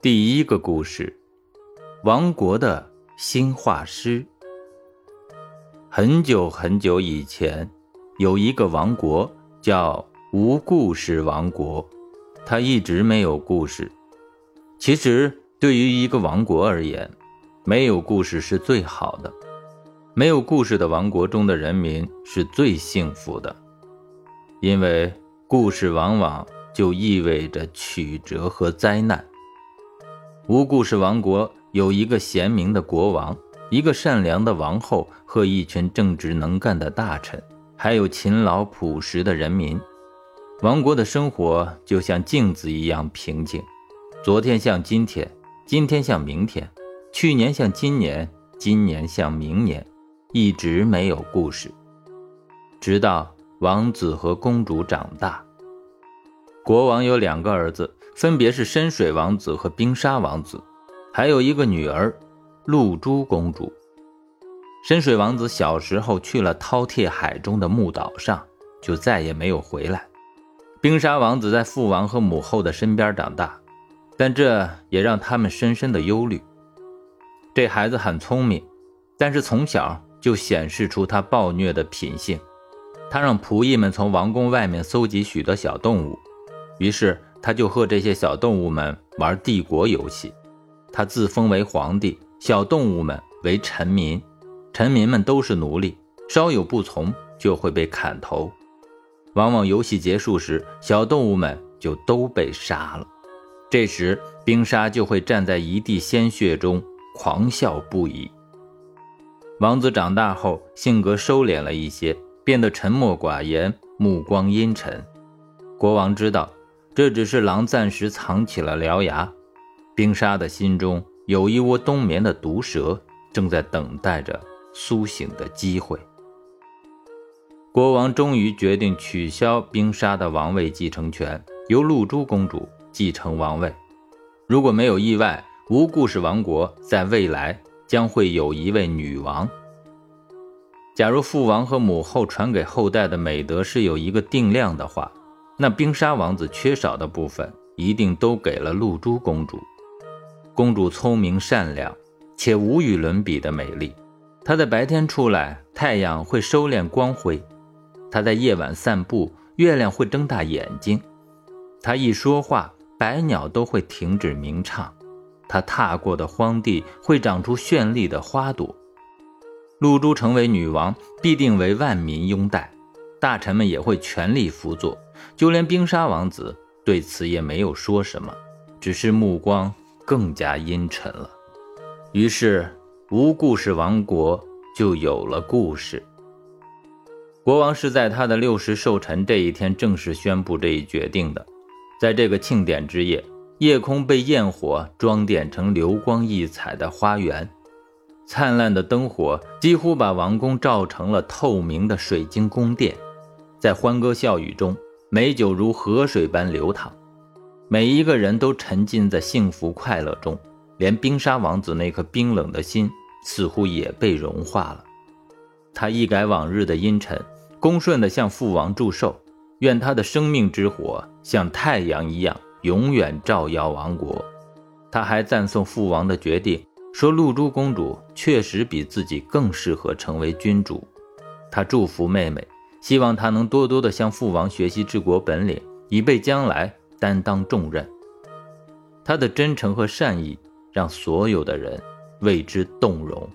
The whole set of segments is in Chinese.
第一个故事：王国的新画师。很久很久以前，有一个王国叫无故事王国，它一直没有故事。其实，对于一个王国而言，没有故事是最好的。没有故事的王国中的人民是最幸福的，因为故事往往就意味着曲折和灾难。无故事王国有一个贤明的国王，一个善良的王后和一群正直能干的大臣，还有勤劳朴实的人民。王国的生活就像镜子一样平静，昨天像今天，今天像明天，去年像今年，今年像明年。一直没有故事，直到王子和公主长大。国王有两个儿子，分别是深水王子和冰沙王子，还有一个女儿露珠公主。深水王子小时候去了饕餮海中的木岛上，就再也没有回来。冰沙王子在父王和母后的身边长大，但这也让他们深深的忧虑。这孩子很聪明，但是从小。就显示出他暴虐的品性。他让仆役们从王宫外面搜集许多小动物，于是他就和这些小动物们玩帝国游戏。他自封为皇帝，小动物们为臣民，臣民们都是奴隶，稍有不从就会被砍头。往往游戏结束时，小动物们就都被杀了。这时，冰沙就会站在一地鲜血中狂笑不已。王子长大后，性格收敛了一些，变得沉默寡言，目光阴沉。国王知道，这只是狼暂时藏起了獠牙。冰沙的心中有一窝冬眠的毒蛇，正在等待着苏醒的机会。国王终于决定取消冰沙的王位继承权，由露珠公主继承王位。如果没有意外，无故事王国在未来。将会有一位女王。假如父王和母后传给后代的美德是有一个定量的话，那冰沙王子缺少的部分一定都给了露珠公主。公主聪明善良，且无与伦比的美丽。她在白天出来，太阳会收敛光辉；她在夜晚散步，月亮会睁大眼睛；她一说话，百鸟都会停止鸣唱。他踏过的荒地会长出绚丽的花朵。露珠成为女王，必定为万民拥戴，大臣们也会全力辅佐。就连冰沙王子对此也没有说什么，只是目光更加阴沉了。于是，无故事王国就有了故事。国王是在他的六十寿辰这一天正式宣布这一决定的，在这个庆典之夜。夜空被焰火装点成流光溢彩的花园，灿烂的灯火几乎把王宫照成了透明的水晶宫殿。在欢歌笑语中，美酒如河水般流淌，每一个人都沉浸在幸福快乐中，连冰沙王子那颗冰冷的心似乎也被融化了。他一改往日的阴沉，恭顺地向父王祝寿，愿他的生命之火像太阳一样。永远照耀王国。他还赞颂父王的决定，说露珠公主确实比自己更适合成为君主。他祝福妹妹，希望他能多多的向父王学习治国本领，以备将来担当重任。他的真诚和善意让所有的人为之动容。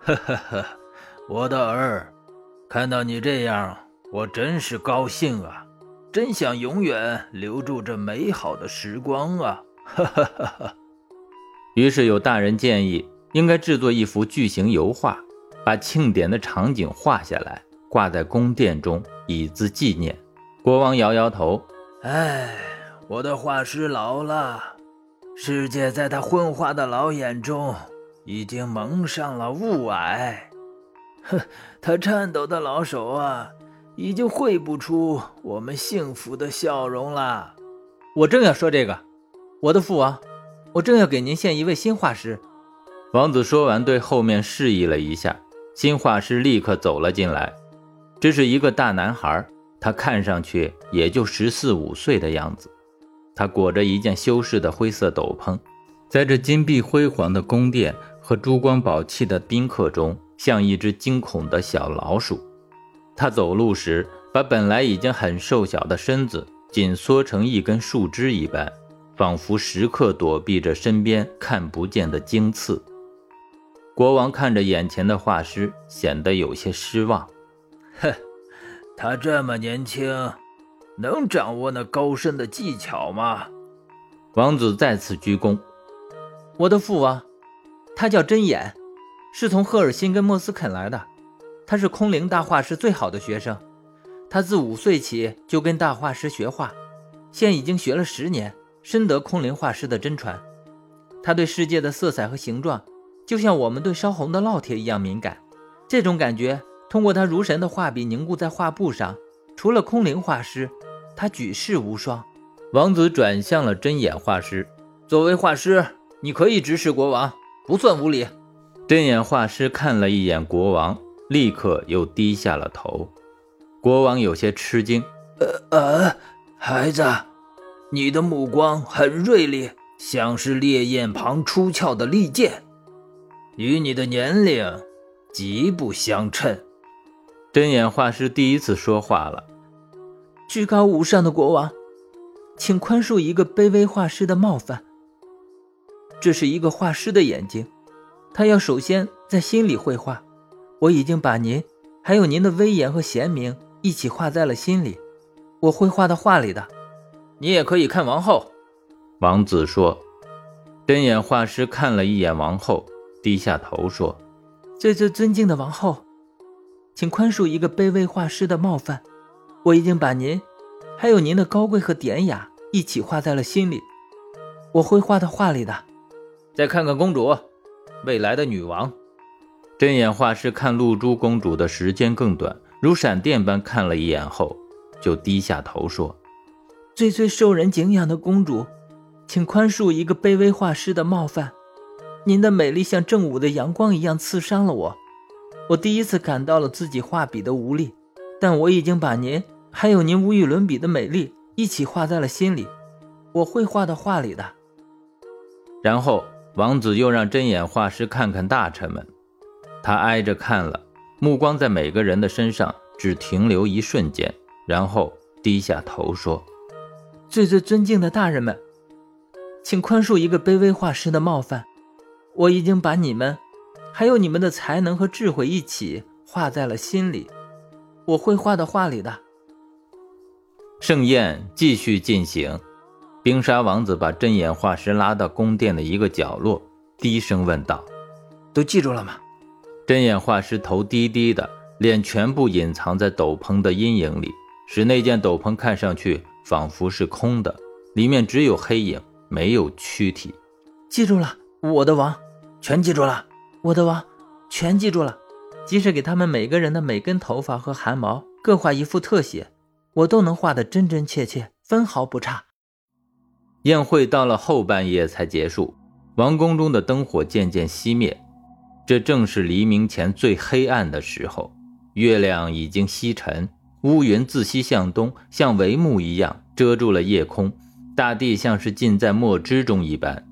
呵呵呵，我的儿，看到你这样，我真是高兴啊。真想永远留住这美好的时光啊！哈哈哈哈。于是有大人建议，应该制作一幅巨型油画，把庆典的场景画下来，挂在宫殿中，以资纪念。国王摇摇头：“哎，我的画师老了，世界在他昏花的老眼中已经蒙上了雾霭。哼，他颤抖的老手啊！”已经绘不出我们幸福的笑容了。我正要说这个，我的父王，我正要给您献一位新画师。王子说完，对后面示意了一下，新画师立刻走了进来。这是一个大男孩，他看上去也就十四五岁的样子。他裹着一件修饰的灰色斗篷，在这金碧辉煌的宫殿和珠光宝气的宾客中，像一只惊恐的小老鼠。他走路时，把本来已经很瘦小的身子紧缩成一根树枝一般，仿佛时刻躲避着身边看不见的荆刺。国王看着眼前的画师，显得有些失望。哼，他这么年轻，能掌握那高深的技巧吗？王子再次鞠躬。我的父王，他叫真眼，是从赫尔辛根莫斯肯来的。他是空灵大画师最好的学生。他自五岁起就跟大画师学画，现已经学了十年，深得空灵画师的真传。他对世界的色彩和形状，就像我们对烧红的烙铁一样敏感。这种感觉通过他如神的画笔凝固在画布上。除了空灵画师，他举世无双。王子转向了针眼画师，作为画师。你可以指使国王，不算无礼。针眼画师看了一眼国王，立刻又低下了头。国王有些吃惊：“呃呃，孩子，你的目光很锐利，像是烈焰旁出鞘的利剑，与你的年龄极不相称。”针眼画师第一次说话了：“至高无上的国王，请宽恕一个卑微画师的冒犯。”这是一个画师的眼睛，他要首先在心里绘画。我已经把您，还有您的威严和贤明一起画在了心里。我会画到画里的。你也可以看王后。王子说。针眼画师看了一眼王后，低下头说：“最最尊敬的王后，请宽恕一个卑微画师的冒犯。我已经把您，还有您的高贵和典雅一起画在了心里。我会画到画里的。”再看看公主，未来的女王。针眼画师看露珠公主的时间更短，如闪电般看了一眼后，就低下头说：“最最受人敬仰的公主，请宽恕一个卑微画师的冒犯。您的美丽像正午的阳光一样刺伤了我，我第一次感到了自己画笔的无力。但我已经把您还有您无与伦比的美丽一起画在了心里，我会画到画里的。”然后。王子又让针眼画师看看大臣们，他挨着看了，目光在每个人的身上只停留一瞬间，然后低下头说：“最最尊敬的大人们，请宽恕一个卑微画师的冒犯。我已经把你们，还有你们的才能和智慧一起画在了心里，我会画到画里的。”盛宴继续进行。冰沙王子把针眼画师拉到宫殿的一个角落，低声问道：“都记住了吗？”针眼画师头低低的，脸全部隐藏在斗篷的阴影里，使那件斗篷看上去仿佛是空的，里面只有黑影，没有躯体。记住了，我的王，全记住了，我的王，全记住了。即使给他们每个人的每根头发和汗毛各画一幅特写，我都能画得真真切切，分毫不差。宴会到了后半夜才结束，王宫中的灯火渐渐熄灭，这正是黎明前最黑暗的时候。月亮已经西沉，乌云自西向东，像帷幕一样遮住了夜空，大地像是浸在墨汁中一般。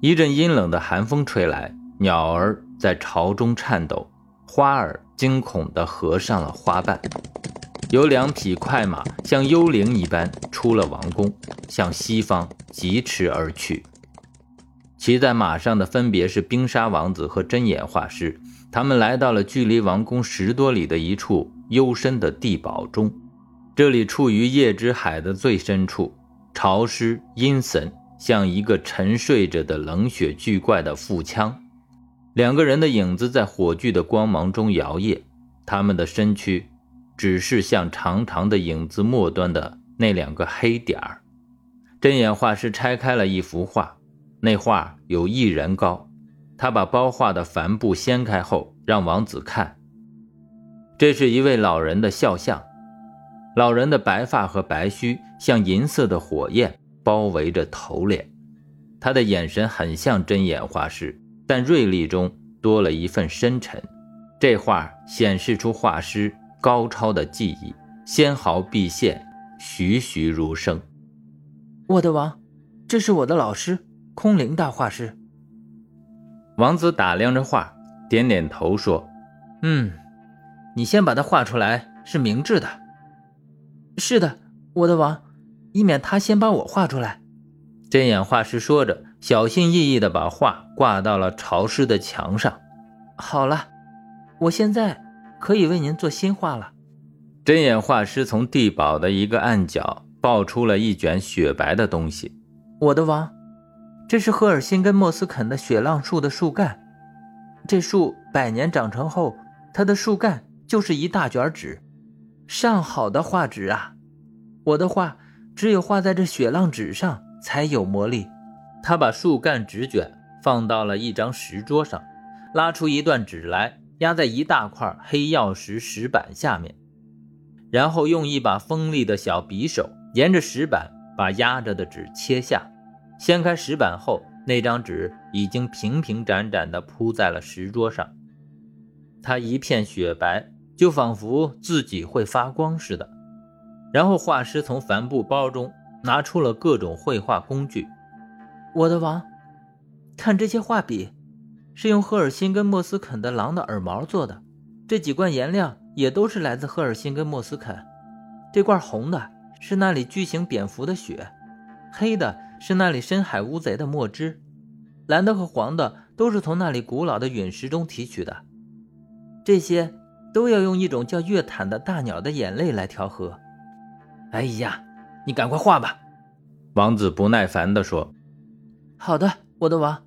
一阵阴冷的寒风吹来，鸟儿在潮中颤抖，花儿惊恐地合上了花瓣。有两匹快马像幽灵一般出了王宫，向西方疾驰而去。骑在马上的分别是冰沙王子和针眼画师。他们来到了距离王宫十多里的一处幽深的地堡中，这里处于夜之海的最深处，潮湿阴森，像一个沉睡着的冷血巨怪的腹腔。两个人的影子在火炬的光芒中摇曳，他们的身躯。只是像长长的影子末端的那两个黑点儿。针眼画师拆开了一幅画，那画有一人高。他把包画的帆布掀开后，让王子看。这是一位老人的肖像，老人的白发和白须像银色的火焰包围着头脸。他的眼神很像针眼画师，但锐利中多了一份深沉。这画显示出画师。高超的技艺，纤毫毕现，栩栩如生。我的王，这是我的老师空灵大画师。王子打量着画，点点头说：“嗯，你先把它画出来是明智的。”“是的，我的王，以免他先把我画出来。”针眼画师说着，小心翼翼地把画挂到了潮湿的墙上。“好了，我现在可以为您做新画了。”针眼画师从地堡的一个暗角抱出了一卷雪白的东西。“我的王。”这是赫尔辛根莫斯肯的雪浪树的树干，这树百年长成后，它的树干就是一大卷纸，上好的画纸啊！我的画只有画在这雪浪纸上才有魔力。他把树干纸卷放到了一张石桌上，拉出一段纸来，压在一大块黑曜石石板下面，然后用一把锋利的小匕首沿着石板把压着的纸切下。掀开石板后，那张纸已经平平展展地铺在了石桌上，它一片雪白，就仿佛自己会发光似的。然后画师从帆布包中拿出了各种绘画工具。我的王，看这些画笔，是用赫尔辛根莫斯肯的狼的耳毛做的。这几罐颜料也都是来自赫尔辛根莫斯肯。这罐红的是那里巨型蝙蝠的血，黑的。是那里深海乌贼的墨汁，蓝的和黄的都是从那里古老的陨石中提取的。这些都要用一种叫月坦的大鸟的眼泪来调和。哎呀，你赶快画吧！王子不耐烦地说。好的，我的王。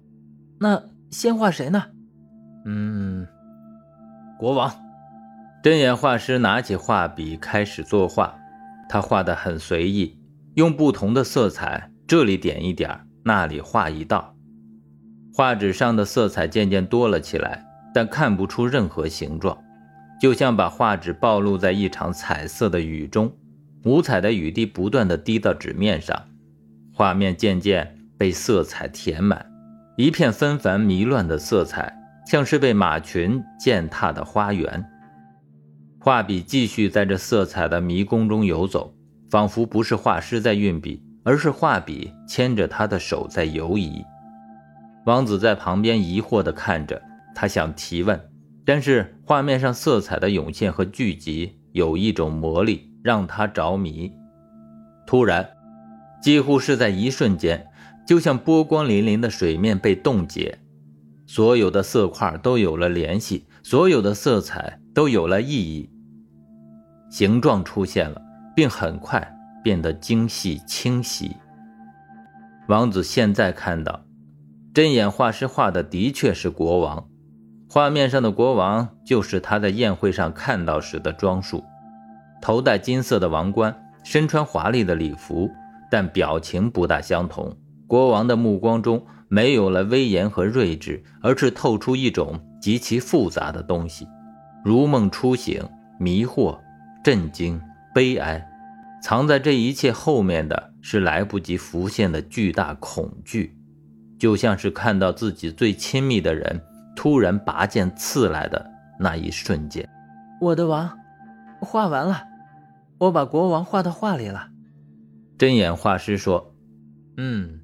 那先画谁呢？嗯，国王。针眼画师拿起画笔开始作画，他画得很随意，用不同的色彩。这里点一点，那里画一道，画纸上的色彩渐渐多了起来，但看不出任何形状，就像把画纸暴露在一场彩色的雨中，五彩的雨滴不断的滴到纸面上，画面渐渐被色彩填满，一片纷繁迷乱的色彩，像是被马群践踏的花园。画笔继续在这色彩的迷宫中游走，仿佛不是画师在运笔。而是画笔牵着他的手在游移，王子在旁边疑惑地看着，他想提问，但是画面上色彩的涌现和聚集有一种魔力，让他着迷。突然，几乎是在一瞬间，就像波光粼粼的水面被冻结，所有的色块都有了联系，所有的色彩都有了意义，形状出现了，并很快。变得精细清晰。王子现在看到，针眼画师画的的确是国王，画面上的国王就是他在宴会上看到时的装束，头戴金色的王冠，身穿华丽的礼服，但表情不大相同。国王的目光中没有了威严和睿智，而是透出一种极其复杂的东西，如梦初醒，迷惑、震惊、悲哀。藏在这一切后面的是来不及浮现的巨大恐惧，就像是看到自己最亲密的人突然拔剑刺来的那一瞬间。我的王，画完了，我把国王画到画里了。针眼画师说：“嗯，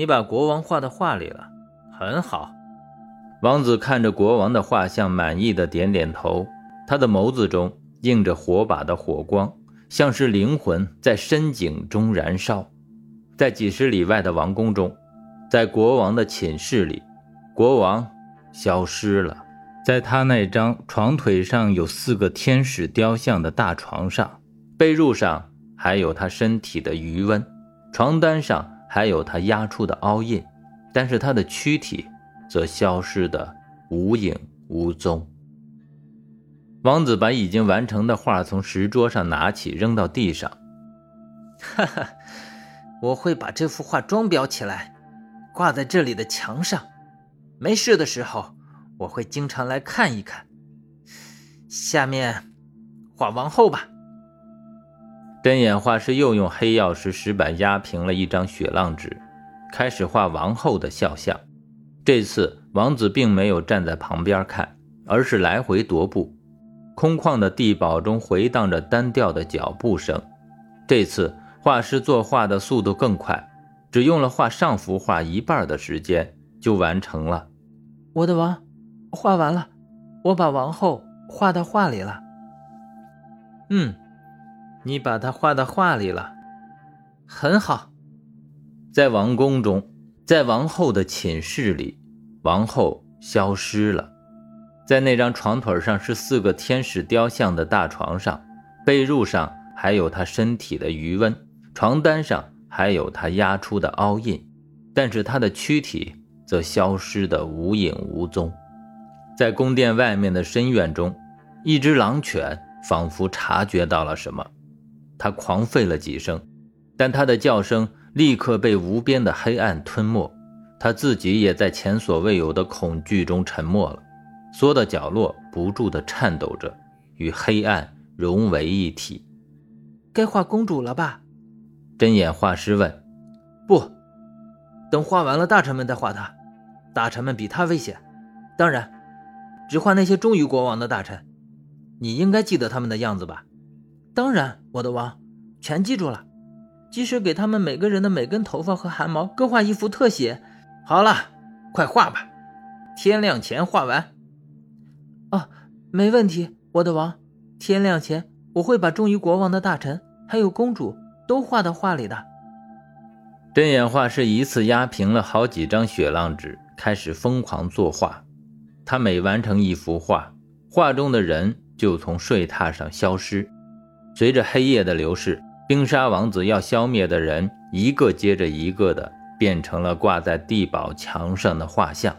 你把国王画到画里了，很好。”王子看着国王的画像，满意的点点头，他的眸子中映着火把的火光。像是灵魂在深井中燃烧，在几十里外的王宫中，在国王的寝室里，国王消失了。在他那张床腿上有四个天使雕像的大床上，被褥上还有他身体的余温，床单上还有他压出的凹印，但是他的躯体则消失的无影无踪。王子把已经完成的画从石桌上拿起，扔到地上。哈哈，我会把这幅画装裱起来，挂在这里的墙上。没事的时候，我会经常来看一看。下面，画王后吧。针眼画师又用黑曜石石板压平了一张雪浪纸，开始画王后的肖像。这次，王子并没有站在旁边看，而是来回踱步。空旷的地堡中回荡着单调的脚步声。这次画师作画的速度更快，只用了画上幅画一半的时间就完成了。我的王，画完了，我把王后画到画里了。嗯，你把它画到画里了，很好。在王宫中，在王后的寝室里，王后消失了。在那张床腿上是四个天使雕像的大床上，被褥上还有她身体的余温，床单上还有她压出的凹印，但是她的躯体则消失得无影无踪。在宫殿外面的深院中，一只狼犬仿佛察觉到了什么，它狂吠了几声，但他的叫声立刻被无边的黑暗吞没，他自己也在前所未有的恐惧中沉默了。缩到角落不住地颤抖着，与黑暗融为一体。该画公主了吧？针眼画师问。不，等画完了，大臣们再画她。大臣们比她危险。当然，只画那些忠于国王的大臣。你应该记得他们的样子吧？当然，我的王，全记住了。即使给他们每个人的每根头发和汗毛各画一幅特写。好了，快画吧，天亮前画完。哦，没问题，我的王。天亮前，我会把忠于国王的大臣还有公主都画到画里的。针眼画师一次压平了好几张雪浪纸，开始疯狂作画。他每完成一幅画，画中的人就从睡榻上消失。随着黑夜的流逝，冰沙王子要消灭的人一个接着一个的变成了挂在地堡墙上的画像。